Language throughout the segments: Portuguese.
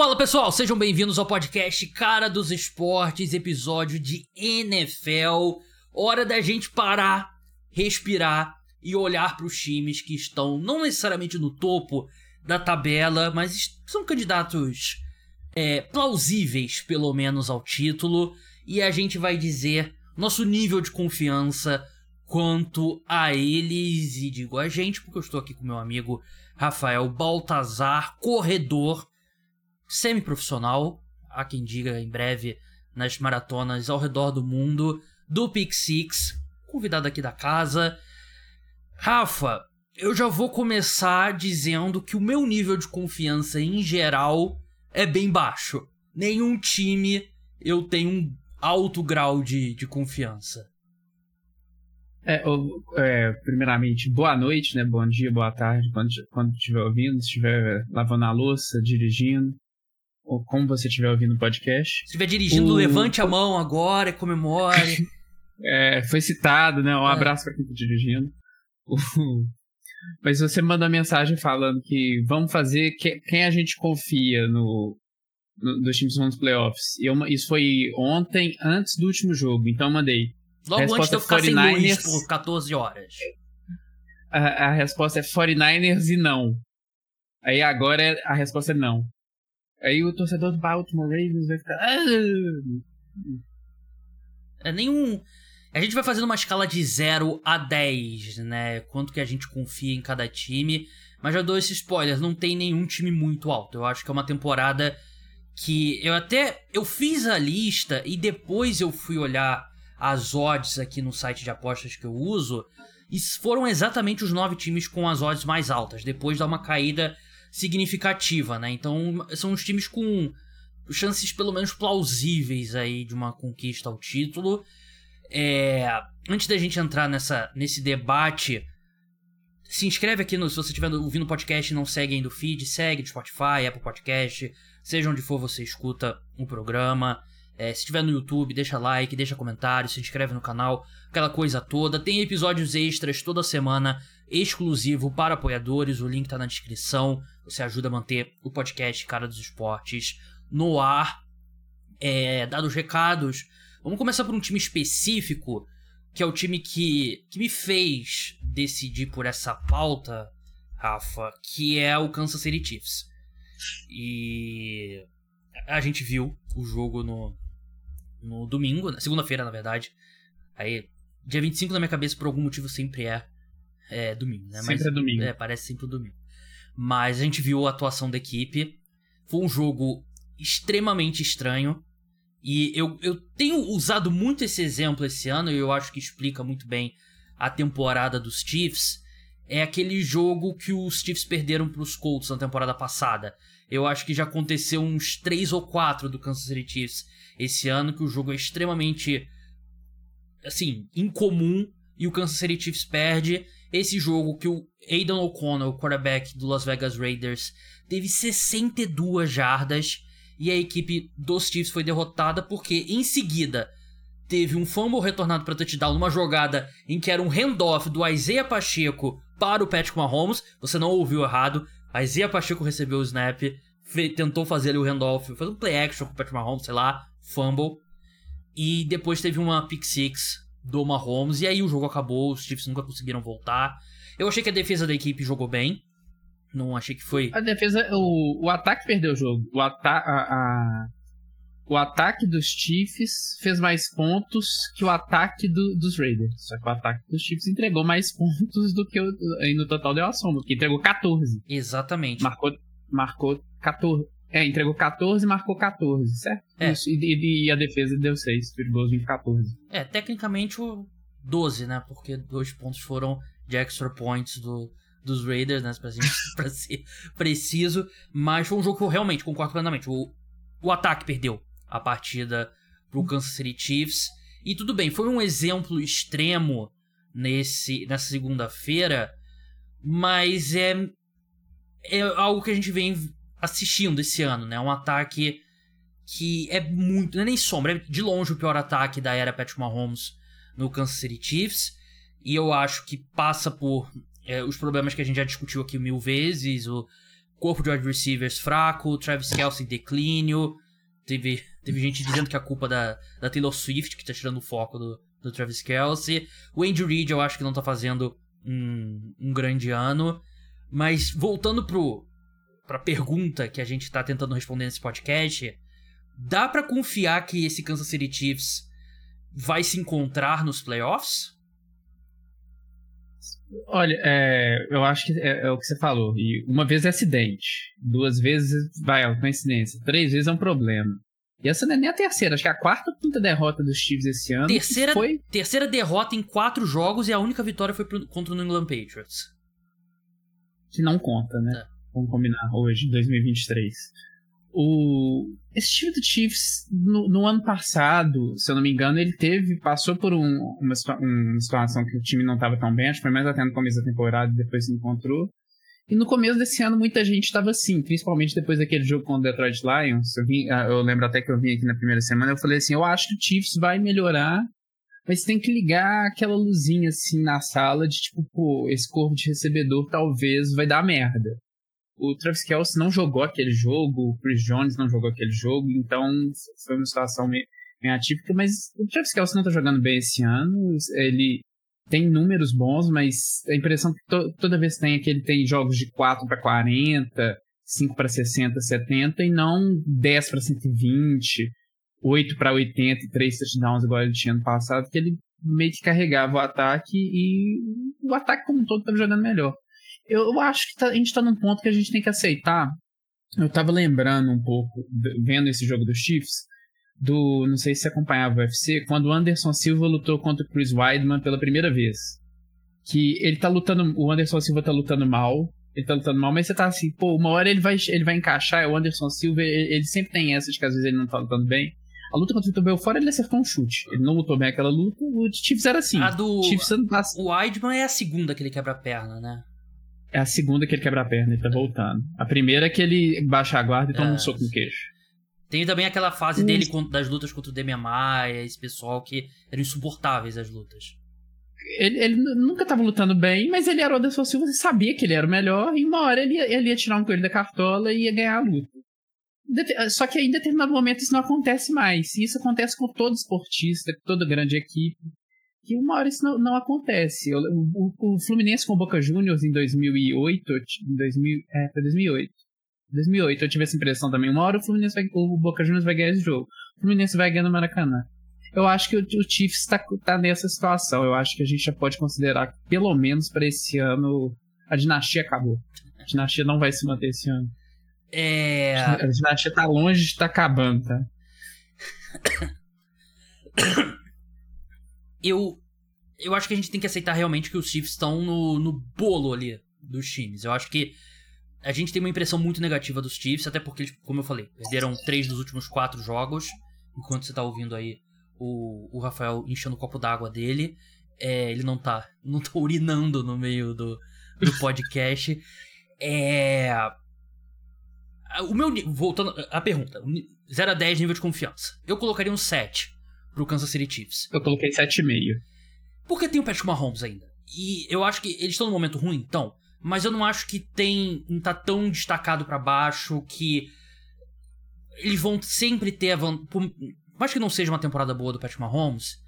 Fala pessoal, sejam bem-vindos ao podcast Cara dos Esportes, episódio de NFL. Hora da gente parar, respirar e olhar para os times que estão não necessariamente no topo da tabela, mas são candidatos é, plausíveis, pelo menos, ao título. E a gente vai dizer nosso nível de confiança quanto a eles. E digo a gente, porque eu estou aqui com meu amigo Rafael Baltazar, corredor semi-profissional, há quem diga em breve nas maratonas ao redor do mundo, do Pick Six, convidado aqui da casa. Rafa, eu já vou começar dizendo que o meu nível de confiança em geral é bem baixo. Nenhum time eu tenho um alto grau de, de confiança. É, é, primeiramente, boa noite, né? Bom dia, boa tarde, quando, quando estiver ouvindo, se estiver lavando a louça, dirigindo ou como você estiver ouvindo o podcast. Se estiver dirigindo, o... levante a mão agora e comemore. é, foi citado, né? Um é. abraço para quem está dirigindo. Mas você manda uma mensagem falando que vamos fazer que, quem a gente confia no, no dos times nos playoffs. E eu, isso foi ontem, antes do último jogo. Então eu mandei. Logo antes de eu ficar 49ers, sem luz por 14 horas. A, a resposta é 49ers e não. Aí agora é, a resposta é não. Aí o torcedor do Baltimore Ravens vai ficar. Ah! É nenhum. A gente vai fazendo uma escala de 0 a 10, né? Quanto que a gente confia em cada time. Mas já dou esse spoiler, não tem nenhum time muito alto. Eu acho que é uma temporada que eu até eu fiz a lista e depois eu fui olhar as odds aqui no site de apostas que eu uso e foram exatamente os nove times com as odds mais altas. Depois dá uma caída significativa, né? Então são os times com chances pelo menos plausíveis aí de uma conquista ao título. É, antes da gente entrar nessa, nesse debate, se inscreve aqui no. Se você estiver ouvindo o podcast e não segue ainda o feed, segue no Spotify, Apple Podcast, seja onde for você escuta o programa. É, se estiver no YouTube, deixa like, deixa comentário, se inscreve no canal, aquela coisa toda. Tem episódios extras toda semana, exclusivo para apoiadores. O link tá na descrição. Você ajuda a manter o podcast Cara dos Esportes no ar. É, dados recados, vamos começar por um time específico, que é o time que, que me fez decidir por essa pauta, Rafa, que é o Kansas City Chiefs. E a gente viu o jogo no, no domingo, na segunda-feira, na verdade. Aí, dia 25 na minha cabeça, por algum motivo, sempre é, é domingo, né? Sempre Mas, é domingo. É, parece sempre o domingo. Mas a gente viu a atuação da equipe. Foi um jogo extremamente estranho. E eu, eu tenho usado muito esse exemplo esse ano, e eu acho que explica muito bem a temporada dos Chiefs. É aquele jogo que os Chiefs perderam para os Colts na temporada passada. Eu acho que já aconteceu uns 3 ou 4 do Kansas City Chiefs esse ano, que o jogo é extremamente, assim, incomum e o Kansas City Chiefs perde. Esse jogo que o Aidan O'Connell, quarterback do Las Vegas Raiders, teve 62 jardas e a equipe dos Chiefs foi derrotada porque em seguida teve um fumble retornado para touchdown numa jogada em que era um handoff do Isaiah Pacheco para o Patrick Mahomes. Você não ouviu errado. Isaiah Pacheco recebeu o snap, tentou fazer ali o handoff, fez um play action com o Patrick Mahomes, sei lá, fumble. E depois teve uma pick six do Mahomes. E aí o jogo acabou, os Chiefs nunca conseguiram voltar. Eu achei que a defesa da equipe jogou bem. Não achei que foi. A defesa. O, o ataque perdeu o jogo. O, ata a, a, o ataque dos Chiefs fez mais pontos que o ataque do, dos Raiders. Só que o ataque dos Chiefs entregou mais pontos do que o. No total deu a soma, porque entregou 14. Exatamente. Marcou, marcou 14. É, entregou 14 e marcou 14, certo? É. Isso, e, e, a defesa deu 6, field goals 20 14. É, tecnicamente o 12, né? Porque dois pontos foram de extra points do, dos Raiders, né? Pra, gente, pra ser preciso. Mas foi um jogo que eu realmente concordo plenamente. O, o ataque perdeu a partida pro Kansas City Chiefs. E tudo bem, foi um exemplo extremo nesse, nessa segunda-feira, mas é, é algo que a gente vem assistindo esse ano, né? Um ataque que é muito. Não é nem sombra, é de longe o pior ataque da era Patrick Mahomes no Kansas City Chiefs. E eu acho que passa por é, os problemas que a gente já discutiu aqui mil vezes, o corpo de wide receivers fraco, Travis Kelsey declínio. Teve, teve gente dizendo que é a culpa da, da Taylor Swift, que tá tirando o foco do, do Travis Kelsey. O Andy Reid eu acho que não tá fazendo um, um grande ano. Mas voltando pro, pra pergunta que a gente tá tentando responder nesse podcast, dá para confiar que esse Kansas City Chiefs vai se encontrar nos playoffs? Olha, é, eu acho que é, é, o que você falou. E uma vez é acidente, duas vezes vai, é coincidência, três vezes é um problema. E essa não é nem a terceira, acho que é a quarta ou quinta derrota dos Chiefs esse ano. Terceira, foi... terceira derrota em quatro jogos e a única vitória foi contra o New England Patriots. Que não conta, né? É. Vamos combinar hoje, 2023. O, esse time do Chiefs, no, no, ano passado, se eu não me engano, ele teve, passou por um, uma, uma, situação que o time não estava tão bem, acho que foi mais até no começo da temporada, depois se encontrou. E no começo desse ano, muita gente estava assim, principalmente depois daquele jogo com o Detroit Lions. Eu, vim, ah, eu lembro até que eu vim aqui na primeira semana, eu falei assim: eu acho que o Chiefs vai melhorar, mas tem que ligar aquela luzinha assim na sala de tipo, pô, esse corpo de recebedor talvez vai dar merda o Travis Kelce não jogou aquele jogo, o Chris Jones não jogou aquele jogo, então foi uma situação meio, meio atípica, mas o Travis Kelce não tá jogando bem esse ano, ele tem números bons, mas a impressão que to, toda vez tem é que ele tem jogos de 4 para 40, 5 para 60, 70 e não 10 para 120, 8 para 80 e 3 touchdowns igual ele tinha no passado, que ele meio que carregava o ataque e o ataque como um todo estava jogando melhor eu acho que tá, a gente está num ponto que a gente tem que aceitar. Eu estava lembrando um pouco, vendo esse jogo dos Chiefs, do. Não sei se você acompanhava o UFC, quando o Anderson Silva lutou contra o Chris Weidman pela primeira vez. Que ele tá lutando. O Anderson Silva tá lutando mal. Ele tá lutando mal, mas você tá assim, pô, uma hora ele vai, ele vai encaixar. O Anderson Silva, ele, ele sempre tem essa de que às vezes ele não tá lutando bem. A luta contra o Vitor Belfort, ele acertou um chute. Ele não lutou bem aquela luta. O Chiefs era assim. A do. Chiefs O Weidman é a segunda que ele quebra a perna, né? É a segunda que ele quebra a perna e tá voltando. A primeira é que ele baixa a guarda e toma é. um soco no queixo. Tem também aquela fase dele das lutas contra o Demian Maia, esse pessoal que eram insuportáveis as lutas. Ele, ele nunca tava lutando bem, mas ele era o Anderson Silva e sabia que ele era o melhor, e uma hora ele, ele ia tirar um coelho da cartola e ia ganhar a luta. Só que em determinado momento isso não acontece mais. E isso acontece com todo esportista, com toda grande equipe que uma hora isso não, não acontece. O, o, o, Fluminense com o Boca Juniors em 2008, em 2000, é, foi 2008. 2008 eu tive essa impressão também. Uma hora o Fluminense vai, o Boca Juniors vai ganhar esse jogo. O Fluminense vai ganhar no Maracanã. Eu acho que o, o Chiefs está tá nessa situação. Eu acho que a gente já pode considerar que, pelo menos para esse ano, a dinastia acabou. A dinastia não vai se manter esse ano. É... A dinastia tá longe de estar tá acabando, tá? eu eu acho que a gente tem que aceitar realmente que os Chiefs estão no, no bolo ali dos times. Eu acho que a gente tem uma impressão muito negativa dos Chiefs, até porque, como eu falei, perderam três dos últimos quatro jogos. Enquanto você tá ouvindo aí o, o Rafael enchendo o copo d'água dele, é, ele não tá, não tá urinando no meio do, do podcast. é. O meu. Voltando à pergunta: 0 a 10 nível de confiança. Eu colocaria um 7 pro Kansas City Chiefs. Eu coloquei 7,5. Porque tem o Patrick Mahomes ainda. E eu acho que eles estão num momento ruim, então. Mas eu não acho que tem. Não tá tão destacado para baixo que. Eles vão sempre ter a vantagem. Por mais que não seja uma temporada boa do Patrick Mahomes,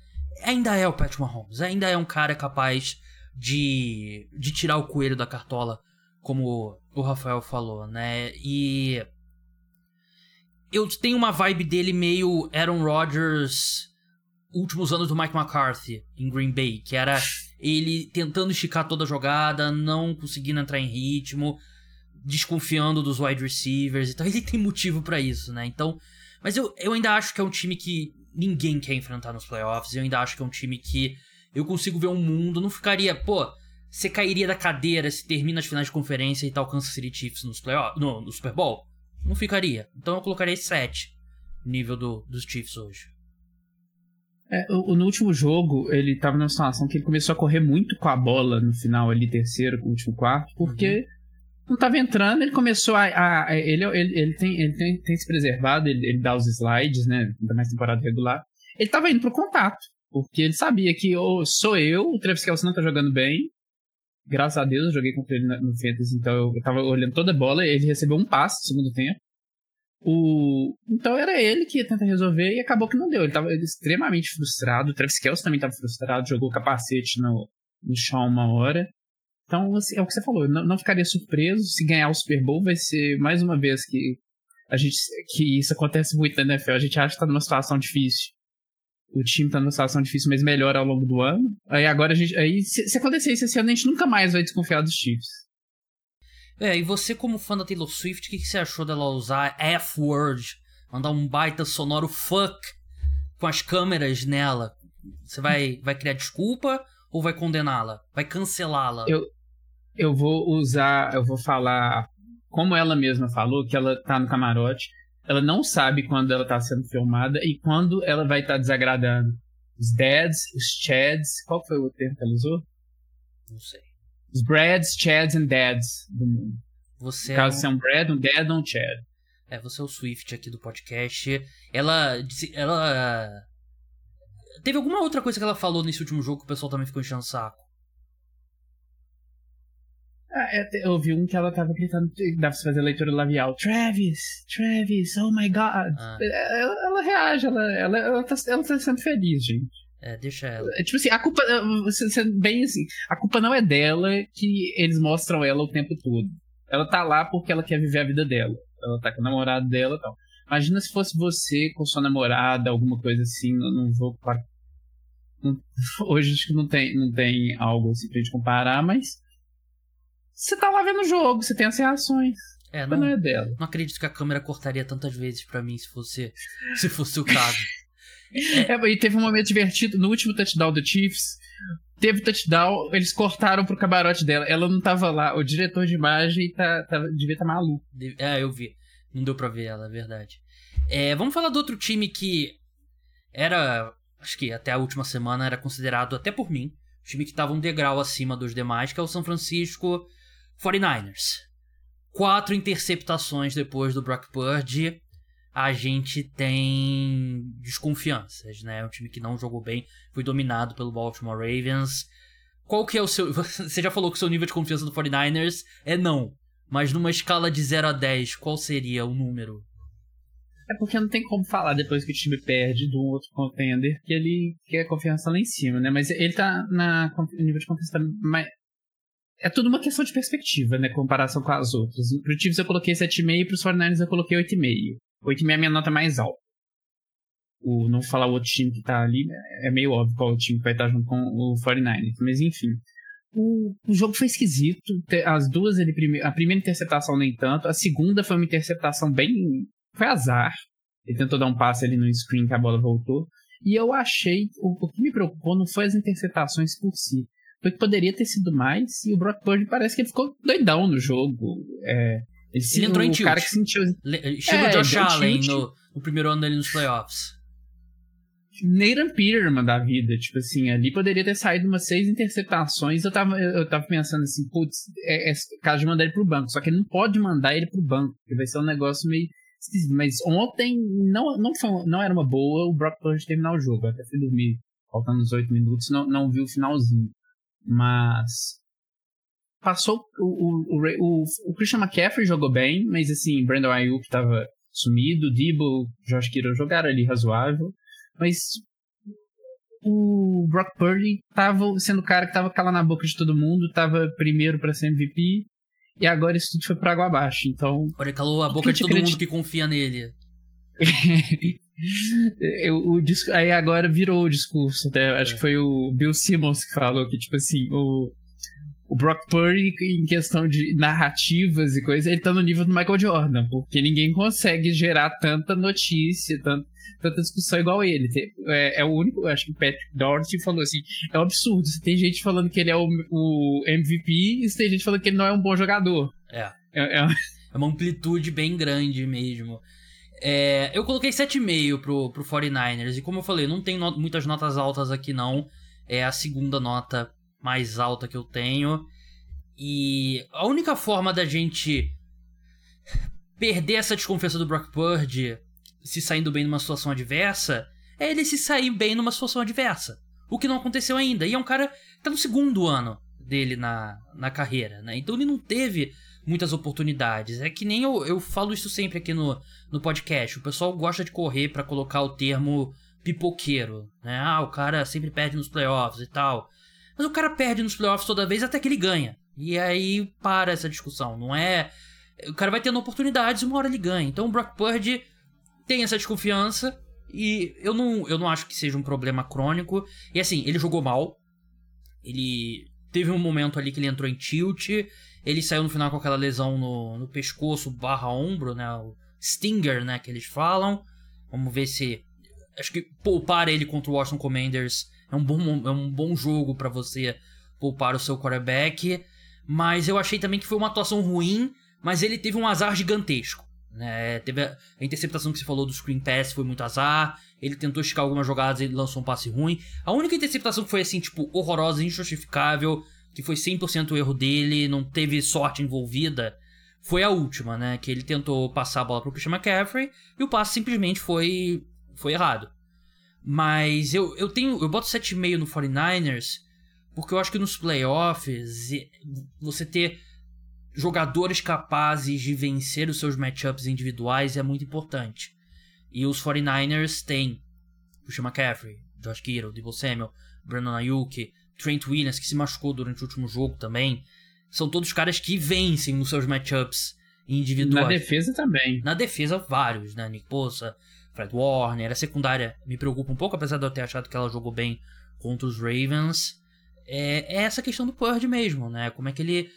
ainda é o Patrick Mahomes. Ainda é um cara capaz de. de tirar o coelho da cartola, como o Rafael falou, né? E. Eu tenho uma vibe dele meio Aaron Rodgers últimos anos do Mike McCarthy em Green Bay, que era ele tentando esticar toda a jogada, não conseguindo entrar em ritmo, desconfiando dos wide receivers e tal. Ele tem motivo para isso, né? Então, mas eu, eu ainda acho que é um time que ninguém quer enfrentar nos playoffs. Eu ainda acho que é um time que eu consigo ver um mundo, não ficaria, pô, você cairia da cadeira se termina as finais de conferência e tal Kansas City Chiefs nos playoffs, no, no Super Bowl. Não ficaria. Então eu colocaria 7 nível do, dos Chiefs hoje. É, no último jogo, ele tava numa situação que ele começou a correr muito com a bola no final ali, terceiro, último quarto, porque uhum. não tava entrando, ele começou a. a, a ele, ele, ele, tem, ele tem, tem se preservado, ele, ele dá os slides, né? Ainda mais temporada regular. Ele tava indo pro contato, porque ele sabia que ou sou eu, o Travis Kelce não tá jogando bem, Graças a Deus eu joguei contra ele no Fantasy, então eu, eu tava olhando toda a bola, ele recebeu um passe no segundo tempo. O... Então era ele que ia tentar resolver e acabou que não deu. Ele estava extremamente frustrado. O Travis Kelce também estava frustrado, jogou capacete no, no chão uma hora. Então, assim, é o que você falou, não, não, ficaria surpreso se ganhar o Super Bowl. Vai ser mais uma vez que a gente que isso acontece muito na NFL. A gente acha que está numa situação difícil. O time está numa situação difícil, mas melhora ao longo do ano. Aí agora a gente. Aí, se, se acontecer isso esse ano, a gente nunca mais vai desconfiar dos Chiefs. É, e você, como fã da Taylor Swift, o que, que você achou dela usar F-word? Mandar um baita sonoro fuck com as câmeras nela? Você vai, vai criar desculpa ou vai condená-la? Vai cancelá-la? Eu, eu vou usar, eu vou falar como ela mesma falou, que ela tá no camarote. Ela não sabe quando ela tá sendo filmada e quando ela vai estar tá desagradando. Os dads, os chads, qual foi o termo que ela usou? Não sei. Os Brads, Chads e Dads do mundo. Você no caso, é um... você é um Brad, um Dad ou um Chad. É, você é o Swift aqui do podcast. Ela. Ela. Teve alguma outra coisa que ela falou nesse último jogo que o pessoal também ficou enchendo o saco? Ah, é, eu vi um que ela tava gritando, dá pra fazer leitura labial. Travis, Travis, oh my god. Ah. É, ela, ela, reage, ela, ela, ela, tá, ela tá sendo feliz, gente. É, deixa ela. É, tipo assim, a culpa. Bem assim, a culpa não é dela que eles mostram ela o tempo todo. Ela tá lá porque ela quer viver a vida dela. Ela tá com o namorado dela e tal. Imagina se fosse você com sua namorada, alguma coisa assim, não vou. Hoje acho que não tem, não tem algo assim pra gente comparar, mas. Você tá lá vendo o jogo, você tem as reações. É, não, não é dela. Não acredito que a câmera cortaria tantas vezes para mim se fosse, se fosse o caso. É, e teve um momento divertido no último touchdown do Chiefs. Teve touchdown, eles cortaram pro camarote dela. Ela não tava lá. O diretor de imagem tá, tá devia estar tá maluco. É, eu vi. Não deu pra ver ela, é verdade. É, vamos falar do outro time que era. Acho que até a última semana era considerado, até por mim, o time que tava um degrau acima dos demais, que é o São Francisco 49ers. Quatro interceptações depois do Brock Purdy a gente tem desconfianças, né? É um time que não jogou bem, foi dominado pelo Baltimore Ravens. Qual que é o seu. Você já falou que o seu nível de confiança do 49ers é não. Mas numa escala de 0 a 10, qual seria o número? É porque não tem como falar depois que o time perde de um outro contender que ele quer confiança lá em cima, né? Mas ele tá na nível de confiança mais. É tudo uma questão de perspectiva, né? Comparação com as outras. Pro Chiefs eu coloquei 7,5 e pros 49ers eu coloquei 8,5. 8,5 é a minha nota mais alta. O, não falar o outro time que tá ali, é meio óbvio qual o time que vai estar junto com o 49ers. Mas enfim. O, o jogo foi esquisito. As duas, ele prime... a primeira interceptação nem tanto. A segunda foi uma interceptação bem. Foi azar. Ele tentou dar um passe ali no screen que a bola voltou. E eu achei. O, o que me preocupou não foi as interceptações por si. Foi que poderia ter sido mais. E o Brock Purdy parece que ele ficou doidão no jogo. É, ele, ele entrou em tilt. cara que sentiu... Estilo é, Josh Allen no, no, primeiro ano dele nos playoffs. Nathan Peterman da vida, tipo assim, ali poderia ter saído umas seis interceptações. Eu tava, eu tava pensando assim, putz, é, é caso de mandar ele pro banco. Só que ele não pode mandar ele pro banco, porque vai ser um negócio meio Mas ontem não, não, foi, não era uma boa o Brock Purdy terminar o jogo. Eu até fui dormir faltando uns oito minutos, não, não vi o finalzinho. Mas passou o, o, o, o, Christian McCaffrey jogou bem, mas assim, Brandon Ayuk tava sumido, Debo, Josh Kittle jogaram ali razoável, mas o Brock Purdy tava sendo o cara que tava calando a boca de todo mundo, tava primeiro para ser MVP, e agora isso tudo foi pra água abaixo, então... Agora ele calou a boca de todo mundo que confia nele. Eu, o disco, aí agora virou o discurso, até, acho é. que foi o Bill Simmons que falou que, tipo assim, o o Brock Purdy, em questão de narrativas e coisas, ele tá no nível do Michael Jordan, porque ninguém consegue gerar tanta notícia, tanta, tanta discussão igual ele. É, é, o único, acho que o Patrick Doherty falou assim: é um absurdo. Você tem gente falando que ele é o, o MVP e tem gente falando que ele não é um bom jogador. É. É, é... é uma amplitude bem grande mesmo. É, eu coloquei 7,5 pro, pro 49ers, e como eu falei, não tem not muitas notas altas aqui não. É a segunda nota mais alta que eu tenho. E a única forma da gente perder essa desconfiança do Brock Purdy se saindo bem numa situação adversa é ele se sair bem numa situação adversa. O que não aconteceu ainda. E é um cara que tá no segundo ano dele na, na carreira, né? Então ele não teve muitas oportunidades. É que nem eu, eu falo isso sempre aqui no, no podcast. O pessoal gosta de correr para colocar o termo pipoqueiro, né? Ah, o cara sempre perde nos playoffs e tal. Mas o cara perde nos playoffs toda vez até que ele ganha. E aí para essa discussão. Não é. O cara vai tendo oportunidades e uma hora ele ganha. Então o Brock Purdy tem essa desconfiança. E eu não, eu não acho que seja um problema crônico. E assim, ele jogou mal. Ele teve um momento ali que ele entrou em tilt. Ele saiu no final com aquela lesão no, no pescoço barra ombro, né? O Stinger, né? Que eles falam. Vamos ver se. Acho que poupar ele contra o Washington Commanders é um bom, é um bom jogo para você poupar o seu quarterback. Mas eu achei também que foi uma atuação ruim, mas ele teve um azar gigantesco. Né? Teve a, a interceptação que você falou do screen pass foi muito azar. Ele tentou esticar algumas jogadas e lançou um passe ruim. A única interceptação que foi assim, tipo, horrorosa, injustificável, que foi 100% erro dele, não teve sorte envolvida, foi a última, né? Que ele tentou passar a bola pro Christian McCaffrey e o passe simplesmente foi foi errado. Mas eu, eu tenho. Eu boto 7,5 no 49ers porque eu acho que nos playoffs você ter jogadores capazes de vencer os seus matchups individuais é muito importante. E os 49ers têm Christian McCaffrey, Josh Kittle, Debo Samuel, Brandon Ayuk, Trent Williams, que se machucou durante o último jogo também. São todos caras que vencem nos seus matchups individuais. Na defesa também. Na defesa, vários, né? Nick Bosa, Fred Warner. A secundária me preocupa um pouco, apesar de eu ter achado que ela jogou bem contra os Ravens. É, é essa questão do Purdy mesmo, né? Como é que ele.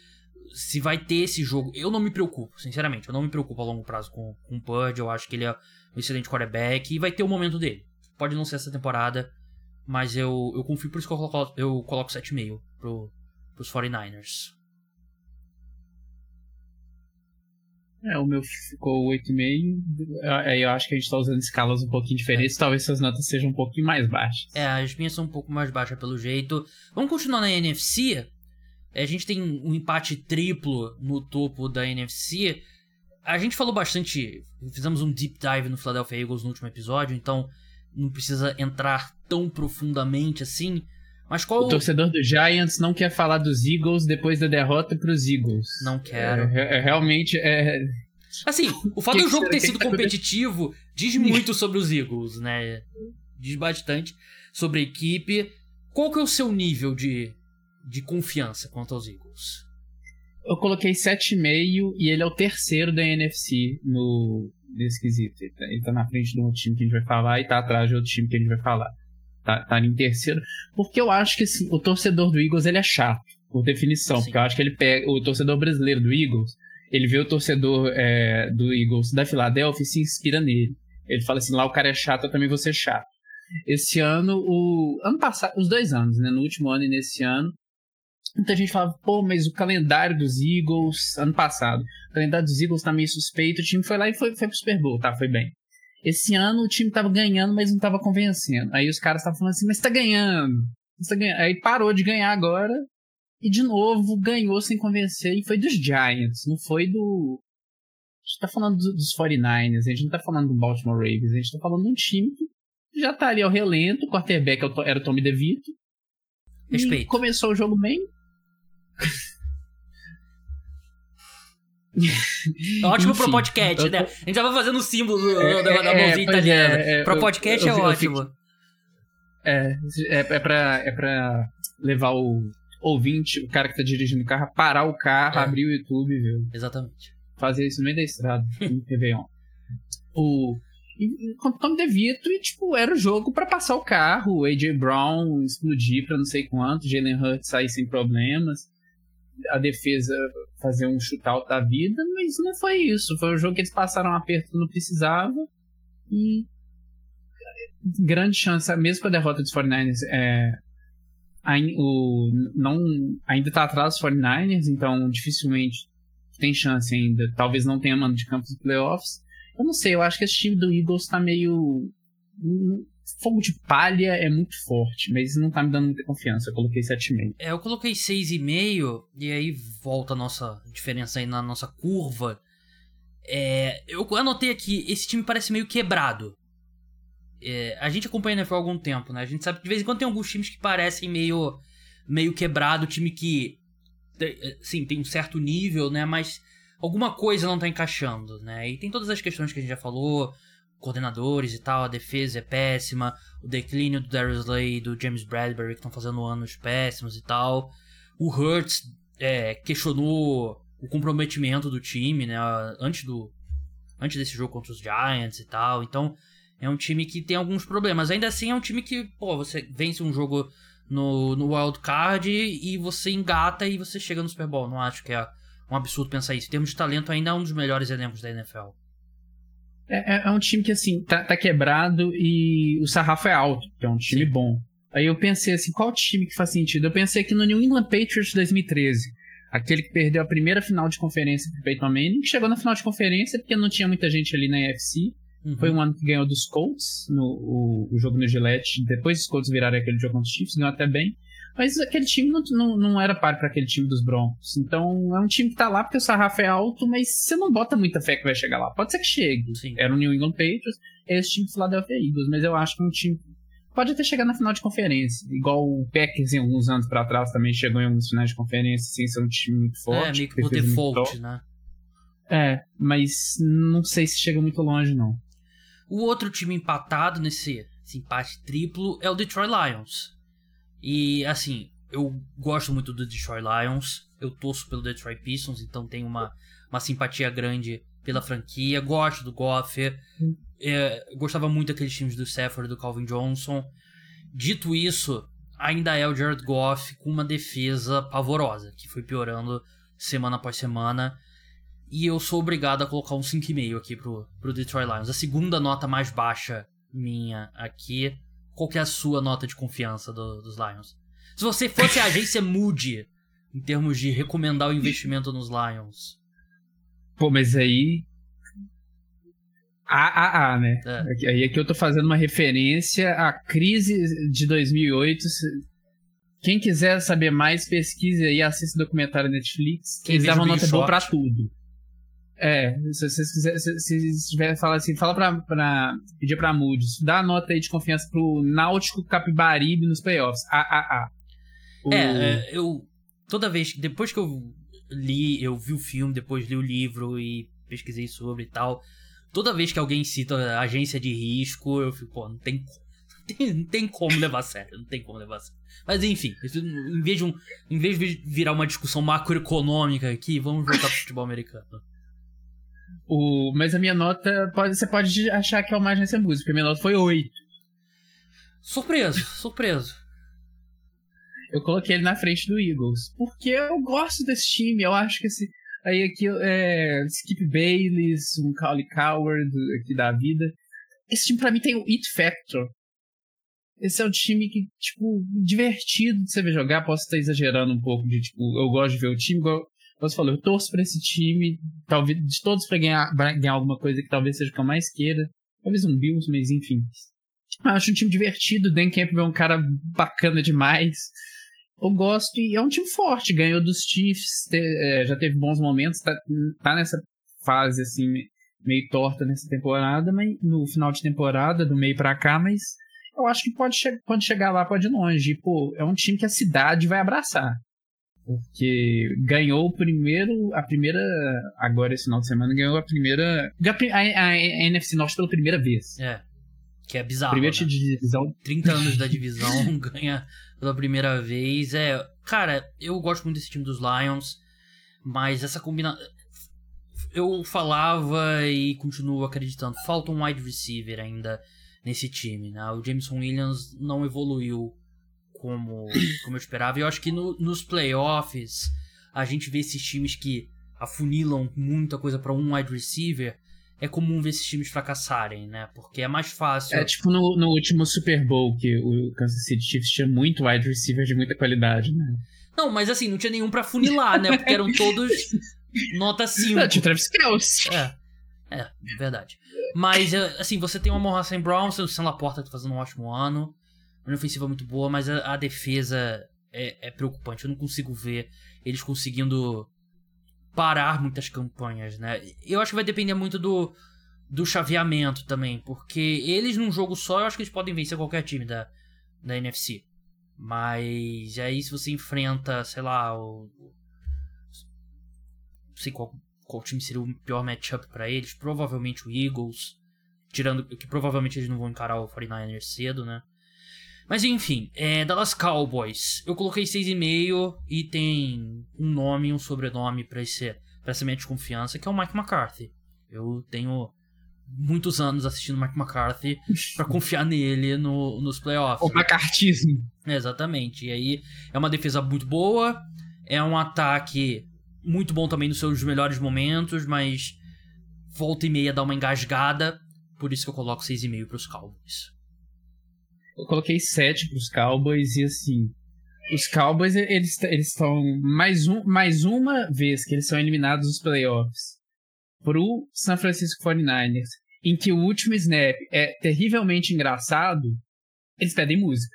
Se vai ter esse jogo. Eu não me preocupo, sinceramente. Eu não me preocupo a longo prazo com, com o Purdy. Eu acho que ele é um excelente quarterback e vai ter o momento dele. Pode não ser essa temporada, mas eu, eu confio, por isso que eu coloco, eu coloco 7,5 pro, pros 49ers. É, o meu ficou 8,5. Aí eu acho que a gente tá usando escalas um pouquinho diferentes. É. Talvez essas notas sejam um pouquinho mais baixas. É, as minhas são um pouco mais baixas pelo jeito. Vamos continuar na NFC. A gente tem um empate triplo no topo da NFC. A gente falou bastante. Fizemos um deep dive no Philadelphia Eagles no último episódio, então não precisa entrar tão profundamente assim. Mas qual. O torcedor do Giants não quer falar dos Eagles depois da derrota para os Eagles. Não quero. É, é, realmente é. Assim, o fato do jogo ter sido competitivo diz muito sobre os Eagles, né? Diz bastante sobre a equipe. Qual que é o seu nível de, de confiança quanto aos Eagles? Eu coloquei 7,5 e ele é o terceiro da NFC no, nesse quesito. Ele tá, ele tá na frente de um time que a gente vai falar e tá atrás de outro time que a gente vai falar tá, tá em terceiro. Porque eu acho que assim, o torcedor do Eagles ele é chato, por definição. Sim. Porque eu acho que ele pega. O torcedor brasileiro do Eagles, ele vê o torcedor é, do Eagles da Filadélfia e se inspira nele. Ele fala assim: lá o cara é chato, eu também vou ser chato. Esse ano, o. Ano passado, os dois anos, né? No último ano e nesse ano. Muita gente falava, pô, mas o calendário dos Eagles, ano passado, o calendário dos Eagles tá meio suspeito, o time foi lá e foi, foi pro Super Bowl, tá? Foi bem. Esse ano o time tava ganhando, mas não tava convencendo. Aí os caras estavam falando assim, mas tá ganhando. Tá ganhando. Aí parou de ganhar agora. E de novo ganhou sem convencer. E foi dos Giants, não foi do. A gente tá falando dos 49ers, a gente não tá falando do Baltimore Ravens, a gente tá falando de um time que já tá ali ao relento. O quarterback é era o Tommy DeVito. Respeito. E começou o jogo bem. ótimo Enfim, pro podcast, né? A gente tava fazendo o símbolo é, da, da é, mãozinha italiana. É, é, pro podcast eu, eu, é ótimo. Fico... É, é, é, pra, é pra levar o ouvinte, o cara que tá dirigindo o carro, parar o carro, é. abrir o YouTube, viu? Exatamente. Fazer isso no meio da estrada, em Réveillon. O. Tom DeVito e, tipo, era o jogo para passar o carro, o AJ Brown explodir pra não sei quanto, Jalen Hurts sair sem problemas a defesa fazer um shootout da vida, mas não foi isso. Foi um jogo que eles passaram um aperto não precisava e grande chance, mesmo com a derrota dos 49ers, é, o, não, ainda está atrás dos 49ers, então dificilmente tem chance ainda. Talvez não tenha mano de campo dos playoffs. Eu não sei, eu acho que esse time do Eagles está meio fogo de palha é muito forte, mas não tá me dando muita confiança. Eu coloquei 7,5. É, eu coloquei 6,5 e aí volta a nossa diferença aí na nossa curva. É, eu anotei aqui, esse time parece meio quebrado. É, a gente acompanha a NFL há algum tempo, né? A gente sabe que de vez em quando tem alguns times que parecem meio, meio quebrado, time que eh, sim, tem um certo nível, né? Mas alguma coisa não tá encaixando, né? E tem todas as questões que a gente já falou, coordenadores e tal, a defesa é péssima, o declínio do Darius Slay e do James Bradbury que estão fazendo anos péssimos e tal. O Hurts é, questionou o comprometimento do time, né? Antes do antes desse jogo contra os Giants e tal. Então, é um time que tem alguns problemas. Ainda assim, é um time que, pô, você vence um jogo no, no Wild Card e você engata e você chega no Super Bowl. Não acho que é um absurdo pensar isso. Em termos de talento, ainda é um dos melhores elencos da NFL. É, é, é um time que, assim, tá, tá, quebrado e o sarrafo é alto, que é um time Sim. bom. Aí eu pensei assim, qual time que faz sentido? Eu pensei aqui no New England Patriots 2013. Aquele que perdeu a primeira final de conferência pro Peyton Manning, que chegou na final de conferência porque não tinha muita gente ali na UFC. Uhum. Foi um ano que ganhou dos Colts, no, o, o jogo no Gillette. Depois os Colts viraram aquele jogo contra os Chiefs, ganhou até bem. Mas aquele time não, não, não era par para aquele time dos Broncos. Então é um time que tá lá porque o sarrafo é alto, mas você não bota muita fé que vai chegar lá. Pode ser que chegue. Sim. Era o New England Patriots, é esse time do Philadelphia Eagles, mas eu acho que é um time pode até chegar na final de conferência. Igual o Packers em alguns anos para trás também chegou em alguns finais de conferência sem ser um time muito forte. É, meio que por default, né? É, mas não sei se chega muito longe, não. O outro time empatado nesse, nesse empate triplo é o Detroit Lions. E assim, eu gosto muito do Detroit Lions. Eu torço pelo Detroit Pistons, então tenho uma, uma simpatia grande pela franquia. Gosto do Goff. É, gostava muito daqueles times do Stafford do Calvin Johnson. Dito isso, ainda é o Jared Goff com uma defesa pavorosa, que foi piorando semana após semana. E eu sou obrigado a colocar um 5,5 aqui pro, pro Detroit Lions. A segunda nota mais baixa minha aqui. Qual que é a sua nota de confiança do, dos Lions? Se você fosse a agência Moody, em termos de recomendar o investimento nos Lions. Pô, mas aí. AAA, né? É. Aí aqui eu tô fazendo uma referência à crise de 2008. Quem quiser saber mais, pesquise aí, assista o documentário Netflix. Quem Eles davam nota boa pra tudo. É, se vocês quiserem, se, falar assim, fala pra, pra pedir pra Moody's, dá a nota aí de confiança pro Náutico Capibaribe nos playoffs. AAA. O... É, é, eu toda vez, depois que eu li, eu vi o filme, depois li o livro e pesquisei sobre e tal, toda vez que alguém cita agência de risco, eu fico, pô, não tem, não tem, não tem como levar a sério, não tem como levar a sério. Mas enfim, em vez de, um, em vez de virar uma discussão macroeconômica aqui, vamos voltar pro futebol americano. O, mas a minha nota, pode, você pode achar que é uma agência música, porque a minha nota foi 8. Surpreso, surpreso. Eu coloquei ele na frente do Eagles. Porque eu gosto desse time, eu acho que esse. Aí aqui é. Skip Bayless, um Cowley Coward aqui da vida. Esse time pra mim tem o It Factor. Esse é um time que, tipo, divertido de você ver jogar. Posso estar exagerando um pouco de, tipo, eu gosto de ver o time, você falou, eu torço pra esse time, talvez de todos pra ganhar, pra ganhar alguma coisa que talvez seja o que eu mais queira. Talvez um Bills, mas enfim. Eu acho um time divertido, Dan Campbell é um cara bacana demais. Eu gosto e é um time forte, ganhou dos Chiefs, te, é, já teve bons momentos, tá, tá nessa fase assim, meio torta nessa temporada, mas no final de temporada, do meio para cá, mas eu acho que pode, che pode chegar lá, pode ir longe. E, pô, é um time que a cidade vai abraçar. Porque ganhou o primeiro, a primeira, agora esse final de semana, ganhou a primeira, a, a, a NFC Norte pela primeira vez. É, que é bizarro. Primeiro né? de divisão. 30 anos da divisão, ganha pela primeira vez. É, cara, eu gosto muito desse time dos Lions, mas essa combinação. Eu falava e continuo acreditando, falta um wide receiver ainda nesse time, né? O Jameson Williams não evoluiu como, como eu esperava. E eu acho que no, nos playoffs a gente vê esses times que afunilam muita coisa para um wide receiver. É comum ver esses times fracassarem, né? Porque é mais fácil. É tipo no, no último Super Bowl, que o Kansas City Chiefs tinha muito wide receiver de muita qualidade, né? Não, mas assim, não tinha nenhum para funilar, né? Porque eram todos nota 5. Não, tinha Travis Kelce. É. É, verdade. Mas, assim, você tem o Amon Hassan Brown, o Sam Laporta tá fazendo um ótimo ano. A ofensiva muito boa, mas a, a defesa é, é, preocupante. Eu não consigo ver eles conseguindo parar muitas campanhas, né? Eu acho que vai depender muito do, do chaveamento também, porque eles num jogo só, eu acho que eles podem vencer qualquer time da, da NFC. Mas aí se você enfrenta, sei lá, o, sei qual, qual time seria o pior matchup para eles. Provavelmente o Eagles. Tirando que provavelmente eles não vão encarar o 49ers cedo, né? Mas enfim, é, Dallas Cowboys. Eu coloquei 6,5 e tem um nome e um sobrenome para esse, pra essa minha de confiança, que é o Mike McCarthy. Eu tenho muitos anos assistindo Mike McCarthy para confiar nele no, nos playoffs. O McCarthyismo. exatamente. E aí é uma defesa muito boa, é um ataque muito bom também nos seus melhores momentos, mas volta e meia dá uma engasgada, por isso que eu coloco 6,5 para os Cowboys. Eu coloquei 7 para os Cowboys e assim, os Cowboys eles estão mais um mais uma vez que eles são eliminados dos playoffs pro San Francisco 49ers, em que o último snap é terrivelmente engraçado, eles pedem música.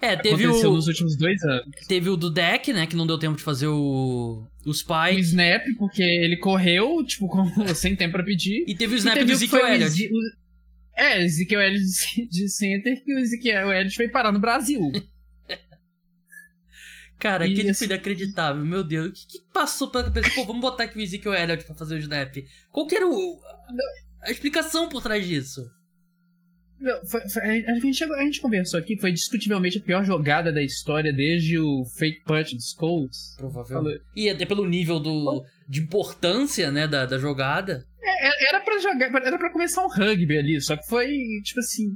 É, teve Aconteceu o. nos últimos dois anos. Teve o do deck, né? Que não deu tempo de fazer o. O Spike. O snap, porque ele correu, tipo, com, sem tempo pra pedir. E teve o E snap teve do Ezekiel Elliott. O- É, Ezekiel Elliott de- center, que o Ezekiel Elliott foi parar no Brasil. Cara, E aquele assim- foi inacreditável, meu Deus. O que, que passou pela cabeça? Pô, vamos botar aqui o Ezekiel Elliott pra fazer o snap. Qual que era o, a, a explicação por trás disso? Não, foi- foi- a, gente, a gente conversou aqui, foi discutivelmente a pior jogada da história desde o fake punch dos Colts. Provavelmente. E até pelo nível do, de importância, né, da, da jogada. É, é- Era pra jogar, era pra começar um rugby ali, só que foi, tipo assim,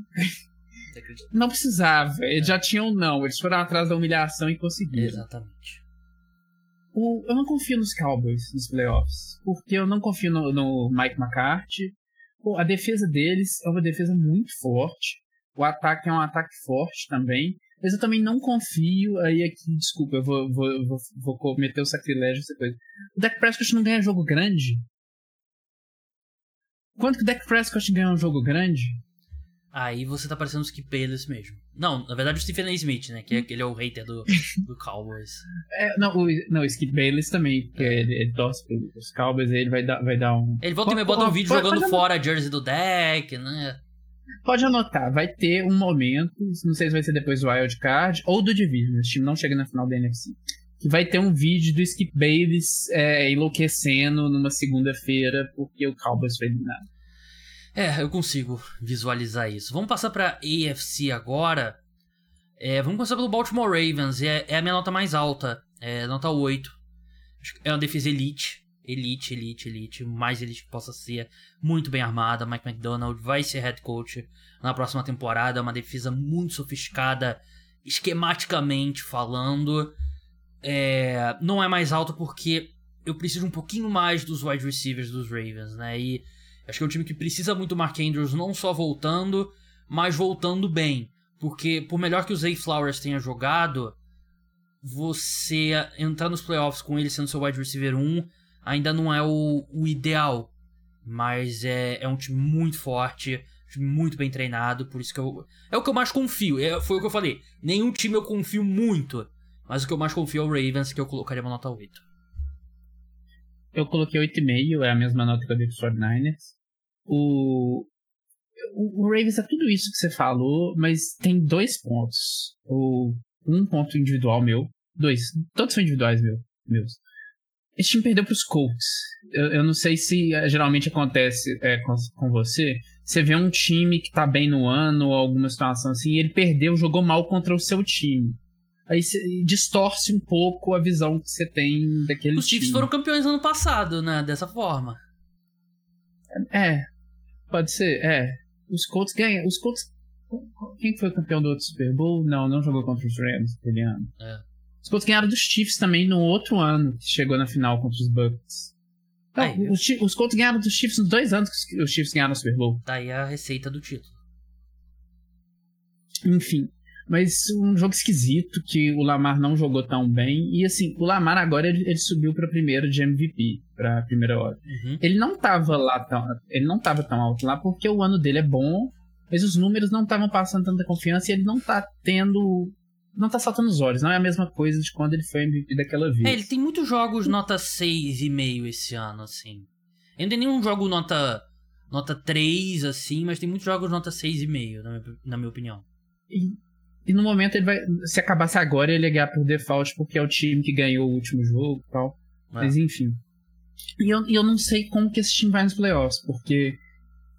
não precisava. Eles já tinham não, eles foram atrás da humilhação e conseguiram. Exatamente. O- eu não confio nos Cowboys nos playoffs, porque eu não confio no, no Mike McCarthy. Pô, a defesa deles é uma defesa muito forte. O ataque é um ataque forte também. Mas eu também não confio. Aí aqui, desculpa, eu vou, vou, vou, vou cometer o sacrilégio essa coisa. O Dak Prescott não ganha jogo grande. Quanto que o Dak Prescott ganha um jogo grande? Aí você tá parecendo o Skip Bayless mesmo. Não, na verdade o Stephen A. Smith, né? Que é, ele é o hater do, do Cowboys. É, não, o, não, o Skip Bayless também, porque ele, ele torce pelos Cowboys, aí ele vai dar, vai dar um. Ele volta e me bota um vídeo pode- jogando pode- fora a jersey do deck, né? Pode anotar, vai ter um momento, não sei se vai ser depois do Wild Card ou do Division, esse time não chega na final da NFC. Que vai ter um vídeo do Skip Bayless é, enlouquecendo numa segunda-feira porque o Cowboys foi eliminado. É, eu consigo visualizar isso. Vamos passar pra AFC agora. É, vamos começar pelo Baltimore Ravens. É, é a minha nota mais alta. É nota 8. Acho que É uma defesa elite. Elite, elite, elite. Mais elite que possa ser. Muito bem armada. Mike McDonald vai ser head coach na próxima temporada. É uma defesa muito sofisticada, esquematicamente falando. É, não é mais alto porque eu preciso um pouquinho mais dos wide receivers dos Ravens, né? E acho que é um time que precisa muito do Mark Andrews não só voltando, mas voltando bem. Porque por melhor que o Zay Flowers tenha jogado, você entrar nos playoffs com ele sendo seu wide receiver 1 ainda não é o, o ideal. Mas é, é um time muito forte, muito bem treinado, por isso que eu. É o que eu mais confio. É, foi o que eu falei. Nenhum time eu confio muito. Mas o que eu mais confio é o Ravens, que eu colocaria uma nota 8. Eu coloquei 8,5, é a mesma nota que eu dei pro 49ers. O, o, Ravens é tudo isso que você falou, mas tem dois pontos. O, um ponto individual meu, dois, todos são individuais meu, meus. Esse time perdeu pros Colts. Eu, eu não sei se eh, geralmente acontece é, com, com você. Você vê um time que tá bem no ano ou alguma situação assim, e ele perdeu, jogou mal contra o seu time. Aí você distorce um pouco a visão que você tem daquele Os Chiefs time. foram campeões ano passado, né? Dessa forma. É, pode ser, é. Os Colts ganham. Os Colts. Quem foi o campeão do outro Super Bowl? Não, não jogou contra os Rams aquele ano. É. Os Colts ganharam dos Chiefs também no outro ano, que chegou na final contra os Bucks. Os, os Colts ganharam dos Chiefs nos dois anos que os Chiefs ganharam o Super Bowl. Tá aí a receita do título. Enfim. Mas um jogo esquisito que o Lamar não jogou tão bem. E assim, o Lamar agora ele, ele subiu pra primeiro de MVP, pra primeira hora. Uhum. Ele não tava lá tão. Ele não tava tão alto lá porque o ano dele é bom, mas os números não estavam passando tanta confiança e ele não tá tendo. Não tá saltando os olhos, não é a mesma coisa de quando ele foi MVP daquela vez. É, ele tem muitos jogos nota 6,5 esse ano, assim. Ele não tem nenhum jogo nota, nota 3, assim, mas tem muitos jogos nota 6,5, na minha, na minha opinião. E, e no momento ele vai. Se acabasse agora, ele ia ganhar por default, porque é o time que ganhou o último jogo e tal. É. Mas enfim. E eu, eu não sei como que esse time vai nos playoffs, porque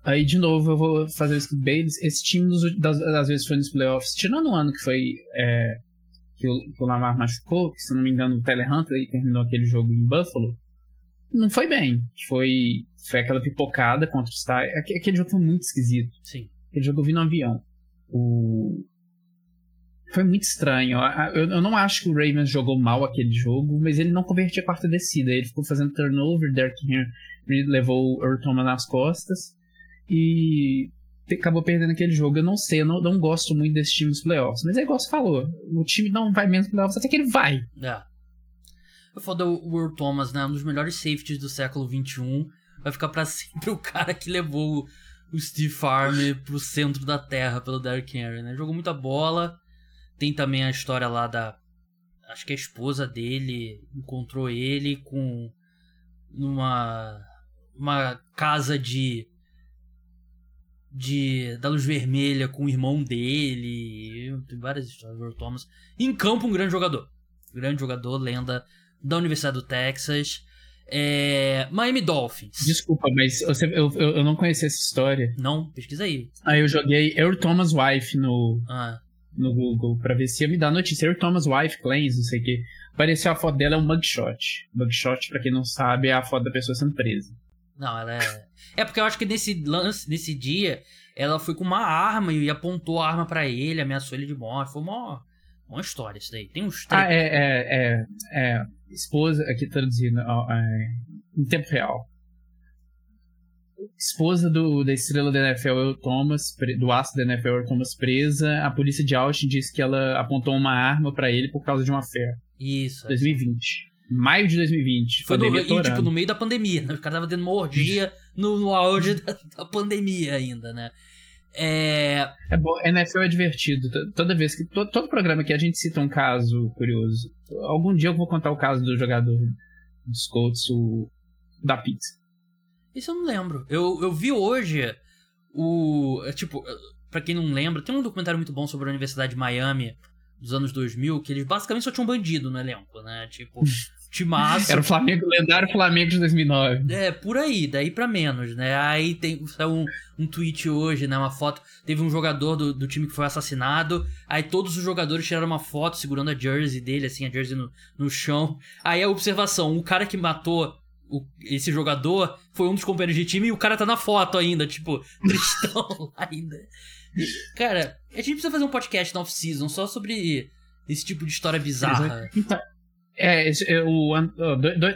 aí de novo eu vou fazer o skip Babies. Esse time das, das vezes foi nos playoffs, tirando o ano que foi é, que, o, que o Lamar machucou, que se não me engano o Telehunter aí terminou aquele jogo em Buffalo, não foi bem. Foi, foi aquela pipocada contra o Star. Aquele jogo foi muito esquisito. Sim. Aquele jogo eu vi no avião. O... Foi muito estranho. Eu, eu não acho que o Ravens jogou mal aquele jogo, mas ele não convertia a quarta descida. Ele ficou fazendo turnover, Derek Henry levou o Earl Thomas nas costas e acabou perdendo aquele jogo. Eu não sei, eu não, não gosto muito desse time nos playoffs. Mas é igual você falou, o time não vai menos playoffs até que ele vai. É. Eu foda o Earl Thomas, né? Um dos melhores safeties do século XXI. Vai ficar para sempre o cara que levou o Steve Farm pro centro da terra pelo Derrick Henry, né? Jogou muita bola. Tem também a história lá da. Acho que a esposa dele encontrou ele com. numa. uma casa de. de. da luz vermelha com o irmão dele. Tem várias histórias do Thomas. Em campo, um grande jogador. Grande jogador, lenda da Universidade do Texas. É, Miami Dolphins. Desculpa, mas você, eu, eu, eu, não conhecia essa história. Não, pesquisa aí. Aí eu joguei Earl Thomas Wife no, ah. No Google pra ver se ia me dar notícia. Earl Thomas Wife, Claims, não sei o que. Apareceu a foto dela, é um mugshot. Mugshot, pra quem não sabe, é a foto da pessoa sendo presa. Não, ela é. É porque eu acho que nesse lance, nesse dia, ela foi com uma arma e apontou a arma para ele, ameaçou ele de morte. Foi uma, uma história isso daí. Tem uns Ah, é, é, é, é esposa, aqui traduzindo é, em tempo real. Esposa do, da estrela da NFL, Earl Thomas, do aço da NFL, Earl Thomas, presa. A polícia de Austin disse que ela apontou uma arma para ele por causa de uma fé. Isso. 2020. Maio de 2020. Foi no, e, tipo, no meio da pandemia, né? O cara tava tendo uma orgia no, no auge da, da pandemia ainda, né? É... é bom, NFL é divertido. Toda vez que. Todo, todo, programa que a gente cita um caso curioso. Algum dia eu vou contar o caso do jogador dos Colts, o. Da pizza. Isso eu não lembro. Eu, eu vi hoje o. É, tipo, para quem não lembra, tem um documentário muito bom sobre a Universidade de Miami dos anos 2000 que eles basicamente só tinham bandido no elenco, né? Tipo, Timaço. Era o Flamengo, o lendário Flamengo de 2009. É, por aí, daí para menos, né? Aí tem um, um tweet hoje, né? Uma foto. Teve um jogador do, do time que foi assassinado. Aí todos os jogadores tiraram uma foto segurando a jersey dele, assim, a jersey no, no chão. Aí a observação: o cara que matou o, esse jogador foi um dos companheiros de time e o cara tá na foto ainda, tipo, tristão ainda. Cara, a gente precisa fazer um podcast na off-season só sobre esse tipo de história bizarra. Então, é, é o,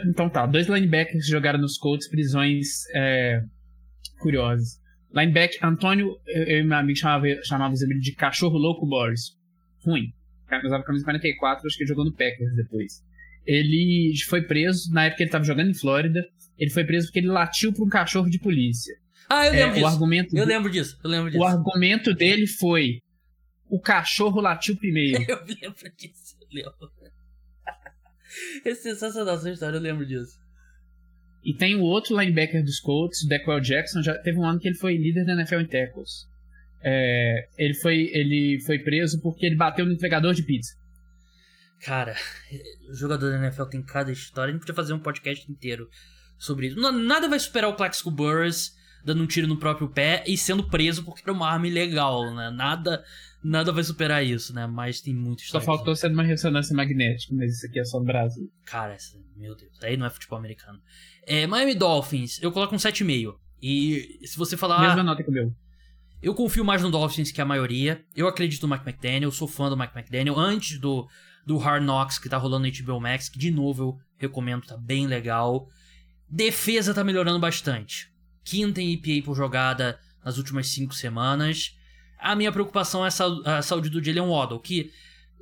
então tá, dois linebackers jogaram nos Colts, prisões é, curiosas. Linebacker, Antônio, eu, eu e meu amigo chamava, chamávamos ele de cachorro louco Boris. Ruim. Usava camisa 44, acho que ele jogou no Packers depois. Ele foi preso, na época ele estava jogando em Flórida, ele foi preso porque ele latiu para um cachorro de polícia. Ah, eu lembro é, disso. O argumento eu lembro disso, eu lembro disso. O argumento dele foi: o cachorro latiu primeiro. eu lembro disso, eu lembro. É sensacional essa história, eu lembro disso. E tem o outro linebacker dos Colts, o Decwell Jackson, já teve um ano que ele foi líder da NFL em tackles. É, ele, foi, ele foi preso porque ele bateu no entregador de pizza. Cara, o jogador da NFL tem cada história. A gente podia fazer um podcast inteiro sobre isso. Nada vai superar o Plaxico Burris dando um tiro no próprio pé e sendo preso porque era uma arma ilegal, né? Nada Nada vai superar isso, né? Mas tem muito Só faltou ser uma ressonância magnética, mas isso aqui é só no Brasil. Cara, essa, meu Deus, aí não é futebol americano. É, Miami Dolphins, eu coloco um 7,5. E se você falar. Mesma nota que o meu. Eu confio mais no Dolphins que a maioria. Eu acredito no Mike McDaniel, sou fã do Mike McDaniel. Antes do, do Hard Knocks que tá rolando no HBO Max, que de novo eu recomendo, tá bem legal. Defesa tá melhorando bastante. Quinta em EPA por jogada nas últimas cinco semanas. A minha preocupação é a saúde do Jalen Waddle, que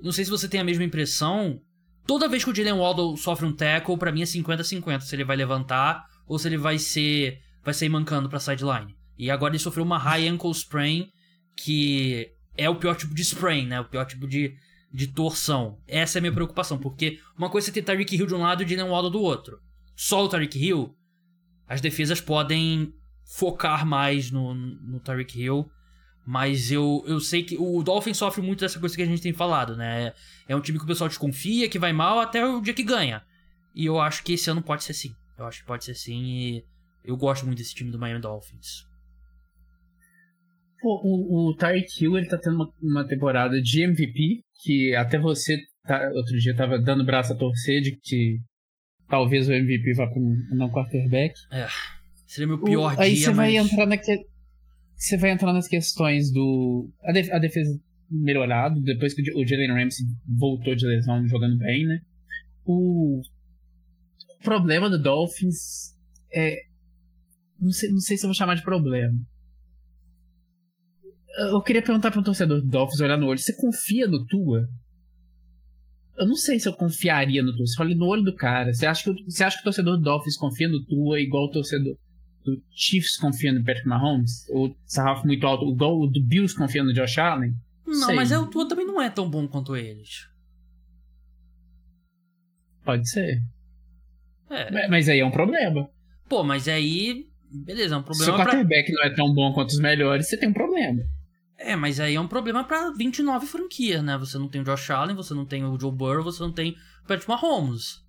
não sei se você tem a mesma impressão. Toda vez que o Jalen Waddle sofre um tackle, para mim é 50-50 se ele vai levantar ou se ele vai ser vai sair mancando para sideline. E agora ele sofreu uma high ankle sprain, que é o pior tipo de sprain, né? O pior tipo de, de torção. Essa é a minha preocupação, porque uma coisa é ter Tyreek Hill de um lado e Jalen Waddle do outro. Só o Tyreek Hill, as defesas podem focar mais no, no Tyreek Hill mas eu, eu sei que o Dolphins sofre muito dessa coisa que a gente tem falado, né? É um time que o pessoal desconfia, que vai mal até o dia que ganha. E eu acho que esse ano pode ser assim. Eu acho que pode ser sim e eu gosto muito desse time do Miami Dolphins. Pô, o, o Tyreek Hill ele tá tendo uma, uma temporada de MVP, que até você tá, outro dia tava dando braço a torcer de que talvez o MVP vá para um não quarterback. É, seria meu pior o, dia, Aí você mas... vai entrar naquele... Você vai entrar nas questões do... A, def... a defesa melhorado, depois que o Jalen Ramsey voltou de lesão jogando bem, né? O, o problema do Dolphins é... Não sei, não sei se eu vou chamar de problema. Eu queria perguntar para um torcedor do Dolphins olhar no olho. Você confia no Tua? Eu não sei se eu confiaria no Tua. Você olha no olho do cara. Você acha, que, você acha que o torcedor do Dolphins confia no Tua igual o torcedor do Chiefs confia no Patrick Mahomes? Ou sarrafo muito alto, igual o do Bills confia no Josh Allen? Não, sei. mas é, o Tua também não é tão bom quanto eles. Pode ser. É. Mas aí é um problema. Pô, mas aí. Beleza, é um problema. Se o quarterback pra... não é tão bom quanto os melhores, você tem um problema. É, mas aí é um problema para 29 franquias, né? Você não tem o Josh Allen, você não tem o Joe Burrow, você não tem o Patrick Mahomes.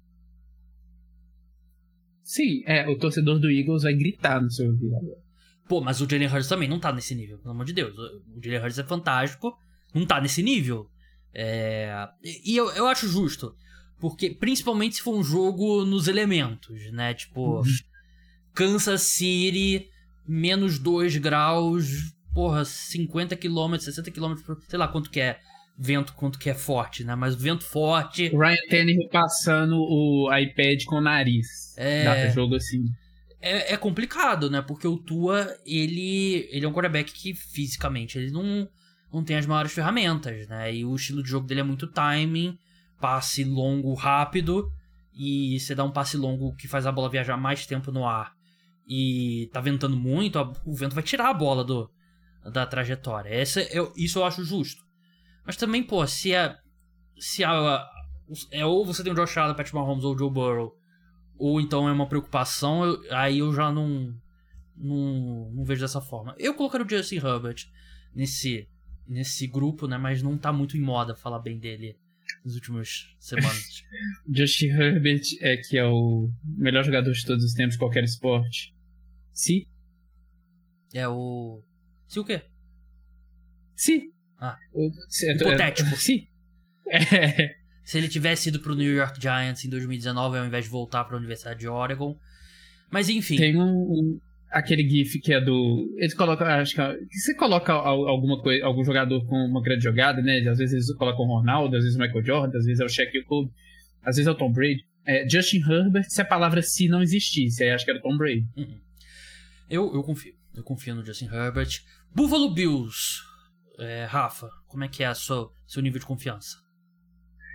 Sim, é, o torcedor do Eagles vai gritar no seu ouvido agora. Pô, mas o Jalen Hurts também não tá nesse nível, pelo amor de Deus. O Jalen Hurts é fantástico, não tá nesse nível. É... E eu, eu acho justo, porque principalmente se for um jogo nos elementos, né? Tipo, uhum. Kansas City, menos 2 graus, porra, 50 km, 60 km, sei lá quanto que é vento, quanto que é forte, né? Mas vento forte. O Ryan Tannehill passando o iPad com o nariz. É. Dá pra jogo assim. É, é, complicado, né? Porque o Tua, ele, ele é um quarterback que fisicamente ele não, não tem as maiores ferramentas, né? E o estilo de jogo dele é muito timing, passe longo rápido, e você dá um passe longo que faz a bola viajar mais tempo no ar e tá ventando muito, o vento vai tirar a bola do, da trajetória. Essa, eu, isso eu acho justo. Mas também, pô, se é. Se a, é ou você tem o Josh Allen, Pat Mahomes ou o Joe Burrow, ou então é uma preocupação, eu, aí eu já não, não, não vejo dessa forma. Eu colocaria o Justin Herbert nesse, nesse grupo, né? Mas não tá muito em moda falar bem dele nas últimas semanas. Justin Herbert é que é o melhor jogador de todos os tempos de qualquer esporte. Se? É o. Se o quê? Se. Ah. O, se, é, Hipotético. É, se. É. Se ele tivesse ido pro New York Giants em 2019 ao invés de voltar para a Universidade de Oregon. Mas enfim. Tem um, um, aquele gif que é do. Eles colocam. Acho que. Você coloca alguma coisa, algum jogador com uma grande jogada, né? Às vezes eles colocam o Ronaldo, às vezes o Michael Jordan, às vezes é o Shaq Kobe, às vezes é o Tom Brady. É, Justin Herbert, se a palavra se não existisse, aí acho que era o Tom Brady. Uhum. Eu, eu confio. Eu confio no Justin Herbert. Buffalo Bills. É, Rafa, como é que é a sua, seu nível de confiança?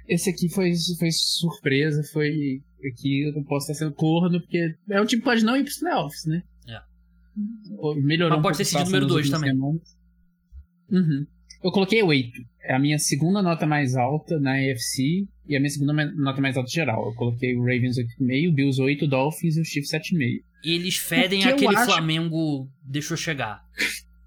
Esse aqui foi, foi surpresa, foi. Aqui eu não posso estar sendo corno, porque é um time que pode não ir pros playoffs, né? É. Melhorou Mas pode um ter sido número 2 também. Uhum. Eu coloquei 8. É a minha segunda nota mais alta na AFC e a minha segunda nota mais alta geral. Eu coloquei o Ravens 8,5, Bills 8, Dolphins e o Chiefs 7,5. Eles fedem aquele acho... Flamengo deixou chegar.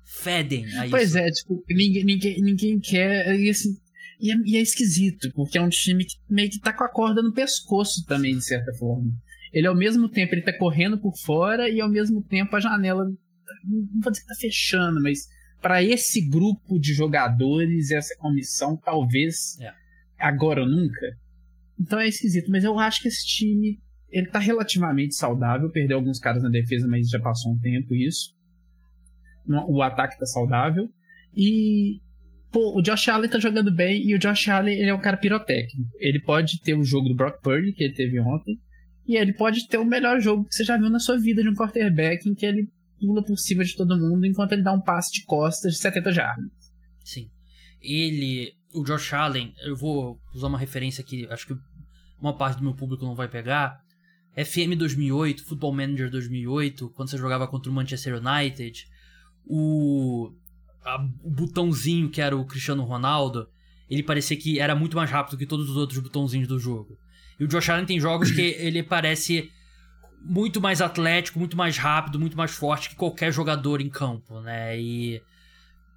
Fedem a Pois isso. é, tipo, ninguém, ninguém, ninguém quer. E, assim, e, é, e é esquisito, porque é um time que meio que tá com a corda no pescoço também, de certa forma. Ele ao mesmo tempo ele tá correndo por fora e ao mesmo tempo a janela. Não vou dizer que tá fechando, mas para esse grupo de jogadores, essa comissão, talvez é. agora ou nunca. Então é esquisito, mas eu acho que esse time ele tá relativamente saudável, perdeu alguns caras na defesa, mas já passou um tempo isso. O ataque tá saudável. E pô, o Josh Allen tá jogando bem e o Josh Allen ele é um cara pirotécnico. Ele pode ter o jogo do Brock Purdy que ele teve ontem, e ele pode ter o melhor jogo que você já viu na sua vida de um quarterback em que ele pula por cima de todo mundo enquanto ele dá um passe de costas de 70 jardas. Sim. Ele, o Josh Allen, eu vou usar uma referência que acho que uma parte do meu público não vai pegar, FM 2008, Football Manager 2008, quando você jogava contra o Manchester United, o, a, o botãozinho que era o Cristiano Ronaldo, ele parecia que era muito mais rápido que todos os outros botãozinhos do jogo. E o Josh Allen tem jogos que ele parece muito mais atlético, muito mais rápido, muito mais forte que qualquer jogador em campo, né? E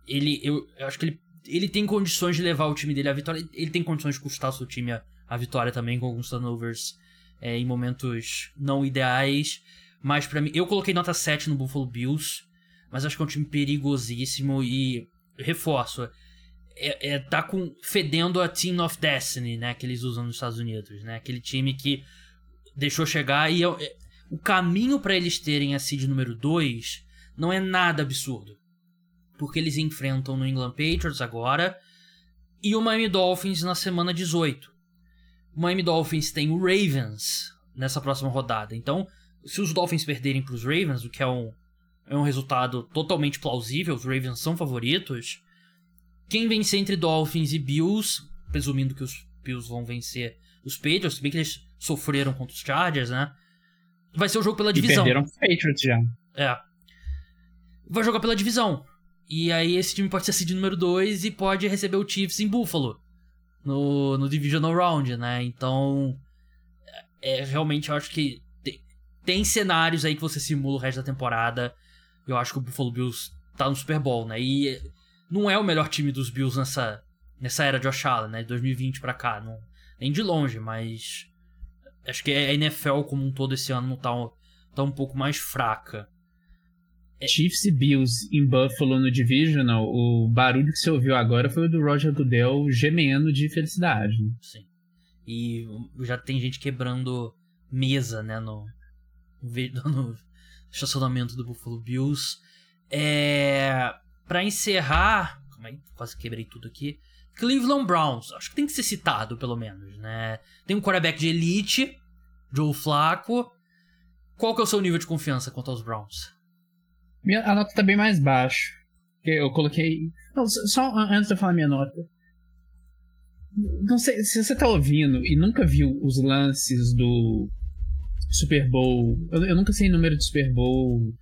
ele, eu, eu acho que ele, ele tem condições de levar o time dele à vitória. Ele tem condições de custar o seu time à, à vitória também com alguns turnovers é, em momentos não ideais. Mas para mim, eu coloquei nota 7 no Buffalo Bills, mas acho que é um time perigosíssimo e reforço. É, é, tá com fedendo a Team of Destiny, né, que eles usam nos Estados Unidos, né? Aquele time que deixou chegar e é, é o caminho para eles terem a seed número 2 não é nada absurdo. Porque eles enfrentam o New England Patriots agora e o Miami Dolphins na semana 18. O Miami Dolphins tem o Ravens nessa próxima rodada. Então, se os Dolphins perderem para os Ravens, o que é um, é um resultado totalmente plausível, os Ravens são favoritos. Quem vencer entre Dolphins e Bills, presumindo que os Bills vão vencer os Patriots, se bem que eles sofreram contra os Chargers, né? Vai ser o jogo pela divisão. E perderam os Patriots já. É. Vai jogar pela divisão. E aí esse time pode ser seed número 2 e pode receber o Chiefs em Buffalo. No, no Divisional Round, né? Então. É, realmente eu acho que tem, tem cenários aí que você simula o resto da temporada. Eu acho que o Buffalo Bills tá no Super Bowl, né? E não é o melhor time dos Bills nessa, nessa era de Allen, né? De 2020 pra cá. Não, nem de longe, mas. Acho que a NFL como um todo esse ano não tá, tá um pouco mais fraca. É. Chiefs e Bills em Buffalo no Divisional, o barulho que você ouviu agora foi o do Roger Goodell gemendo de felicidade. Né? Sim. E já tem gente quebrando mesa, né, no, no estacionamento do Buffalo Bills. É, para encerrar, aí, quase quebrei tudo aqui. Cleveland Browns, acho que tem que ser citado pelo menos, né? Tem um quarterback de elite, Joe Flacco. Qual que é o seu nível de confiança quanto aos Browns? Minha, a nota tá bem mais baixa. Eu coloquei. Não, só antes de eu falar minha nota. Não sei, se você tá ouvindo e nunca viu os lances do Super Bowl. Eu, eu nunca sei o número de Super Bowl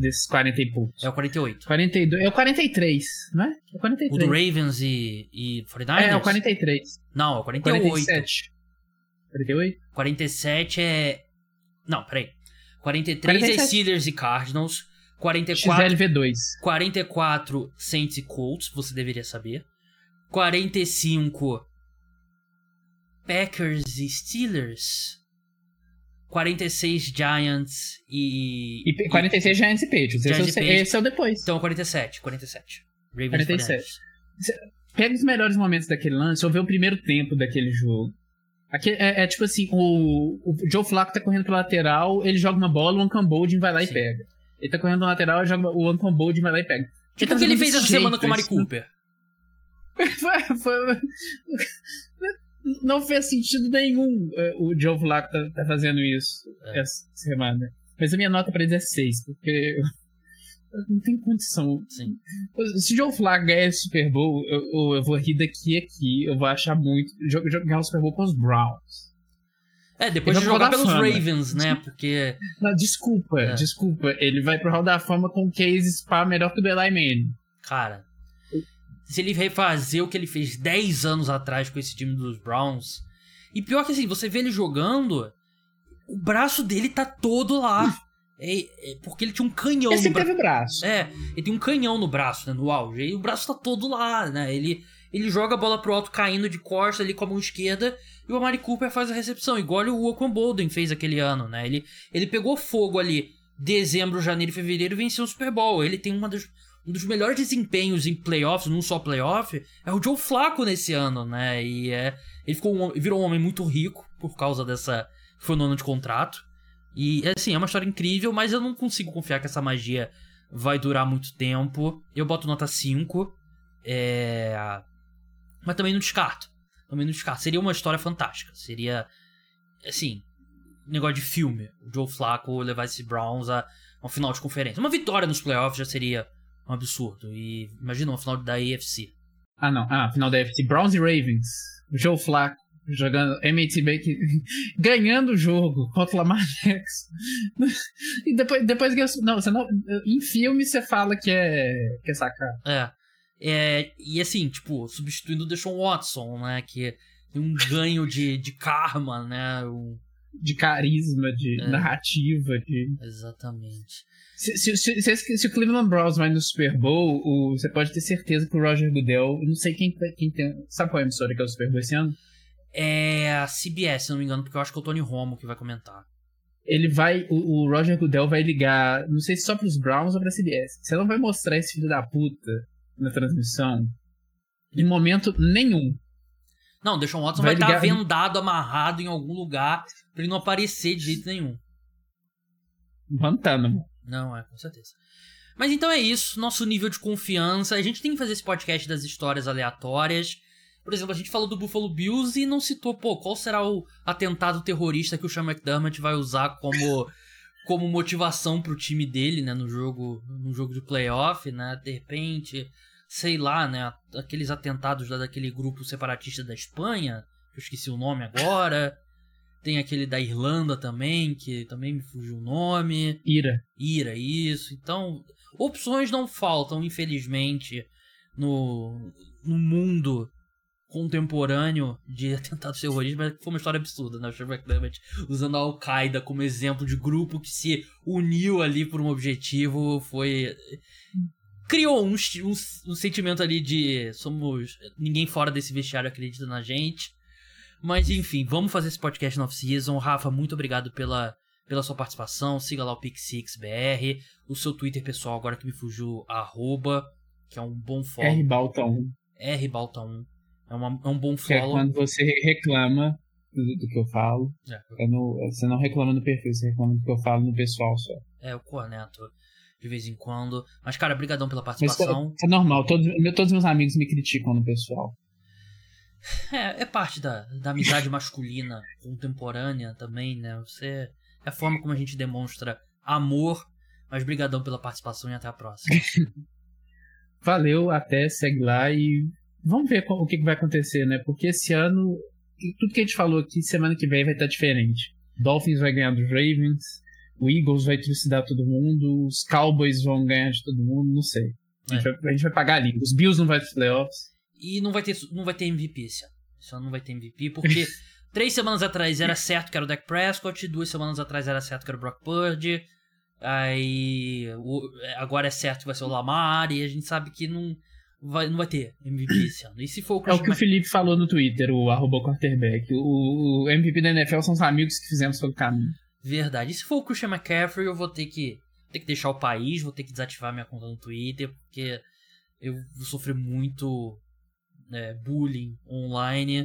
desses 40 e poucos. É o 48. 42. É o 43, não é? É o 43. O do Ravens e, e 49ers? É, é o 43. Não, é o 48. 47. 48? 47 é. Não, peraí. 43 47. é Steelers e Cardinals. 44, XLV2. 44 Saints e Colts, você deveria saber. 45 Packers e Steelers. 46 Giants e. E 46 e, Giants e Patriots. Giants esse, é, esse é o depois. Então 47, 47. Ravens 47. Pega os melhores momentos daquele lance ou vê o primeiro tempo daquele jogo. Aqui é, é, tipo assim, o, o Joe Flacco tá correndo pro lateral, ele joga uma bola, o Ancan Boldin vai lá Sim. e pega. Ele tá correndo no lateral, joga o Anton Bold vai lá e pega. Tipo o que ele fez essa semana com o Mari Cooper. foi, foi, não fez sentido nenhum é, o Joe Flacco tá, tá fazendo isso é. essa semana. Mas a minha nota pra eles é 6, porque não tem condição. Sim. Se o Joe Flacco ganhar esse Super Bowl, eu, eu, vou rir daqui a aqui, eu vou achar muito. Jogar o Super Bowl com os Browns. É, depois de jogar pelos fama. Ravens, né? Porque. Não, desculpa, é. desculpa. Ele vai pro Hall da Fama com o case spa melhor que o do Eli Manning. Cara, se ele refazer o que ele fez 10 anos atrás com esse time dos Browns. E pior que assim, você vê ele jogando, o braço dele tá todo lá. É, é, porque ele tinha um canhão ele no braço. braço. É, ele tem um canhão no braço, né, no auge. E o braço tá todo lá, né? Ele, ele joga a bola pro alto caindo de costa ali com a mão esquerda e o Amari Cooper faz a recepção, igual o Oakland Bolden fez aquele ano, né? Ele, ele pegou fogo ali dezembro, janeiro e fevereiro e venceu o Super Bowl. Ele tem uma dos, um dos melhores desempenhos em playoffs, não só playoff, é o Joe Flacco nesse ano, né? E é, ele ficou um, virou um homem muito rico por causa dessa. Foi no ano de contrato. E assim, é uma história incrível, mas eu não consigo confiar que essa magia vai durar muito tempo. Eu boto nota 5. É... Mas também não descarto. Também não descarto. Seria uma história fantástica. Seria. Assim. Negócio de filme. O Joe Flacco levar esse Browns a uma final de conferência. Uma vitória nos playoffs já seria um absurdo. E imagina uma final da AFC. Ah, não. Ah, final da AFC. Browns e Ravens. O Joe Flacco jogando MT Baker, ganhando o jogo contra o Lamar Jackson. e depois, depois não, você não, em filme você fala que é que é sacar. É. É, e assim, tipo, substituindo o Deshaun Watson, né? Que tem um ganho de, de karma, né? Um... De carisma, de é. narrativa, de. Exatamente. Se, se, se, se, o Cleveland Browns vai no Super Bowl, o, você pode ter certeza que o Roger Goodell. Não sei quem, quem tem. Sabe qual é a emissora que é o Super Bowl esse ano? É a CBS, se não me engano, porque eu acho que é o Tony Romo que vai comentar. Ele vai. O, o Roger Goodell vai ligar, não sei se só pros Browns ou pra CBS. Você não vai mostrar esse filho da puta na transmissão em momento nenhum. Não, o Deshaun Watson vai, vai estar vendado, amarrado em algum lugar pra ele não aparecer de jeito nenhum. Guantánamo. Não, é, com certeza. Mas então é isso, nosso nível de confiança. A gente tem que fazer esse podcast das histórias aleatórias. Por exemplo, a gente falou do Buffalo Bills e não citou, pô, qual será o atentado terrorista que o Sean McDermott vai usar como, como motivação pro time dele, né, no jogo, no jogo de playoff, né? De repente, sei lá, né, aqueles atentados lá daquele grupo separatista da Espanha, que eu esqueci o nome agora. Tem aquele da Irlanda também, que também me fugiu o nome. Ira. Ira, isso. Então, opções não faltam, infelizmente, no, no mundo contemporâneo de atentados terroristas, mas foi uma história absurda, né? O McDermott usando a Al-Qaeda como exemplo de grupo que se uniu ali por um objetivo, foi... Criou um, um, um sentimento ali de somos... Ninguém fora desse vestiário acredita na gente. Mas enfim, vamos fazer esse podcast no off-season. Rafa, muito obrigado pela, pela sua participação. Siga lá o PixixBR. O seu Twitter pessoal, agora que me fugiu, arroba, que é um bom follow. rbalta1. rbalta1. É, uma, é um bom follow. Que é quando você reclama do, do que eu falo. É. No, você não reclama no perfil, você reclama do que eu falo no pessoal só. É, o corneto de vez em quando. Mas, cara, brigadão pela participação. Mas, é, é normal, todos, todos meus amigos me criticam no pessoal. É, é parte da, da amizade masculina contemporânea também, né? Você. É a forma como a gente demonstra amor. Mas brigadão pela participação e até a próxima. Valeu, até, segue lá e vamos ver o que vai acontecer, né? Porque esse ano, tudo que a gente falou aqui, semana que vem vai estar diferente. Dolphins vai ganhar dos Ravens, o Eagles vai trucidar todo mundo, os Cowboys vão ganhar de todo mundo, não sei. A gente, é. vai, a gente vai pagar ali. Os Bills não vai pros playoffs. E não vai ter, não vai ter MVP esse ano. Esse ano não vai ter MVP, porque três semanas atrás era certo que era o Dak Prescott, duas semanas atrás era certo que era o Brock Purdy, aí agora é certo que vai ser o Lamar, e a gente sabe que não vai, não vai ter MVP esse ano. E se for o É o que o Felipe falou no Twitter, o arroba quarterback. O, o, MVP da NFL são os amigos que fizemos pelo caminho. Verdade. E se for o Christian McCaffrey, eu vou ter que, ter que deixar o país, vou ter que desativar minha conta no Twitter, porque eu vou sofrer muito é, bullying online.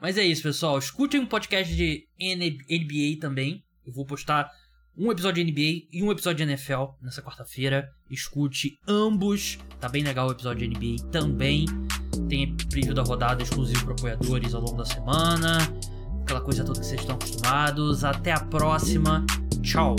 Mas é isso, pessoal. Escutem um podcast de NBA também. Eu vou postar um episódio de NBA e um episódio de NFL nessa quarta-feira. Escute ambos. Tá bem legal o episódio de NBA também. Tem preview da rodada exclusivo para apoiadores ao longo da semana. Aquela coisa toda que vocês estão acostumados. Até a próxima. Tchau.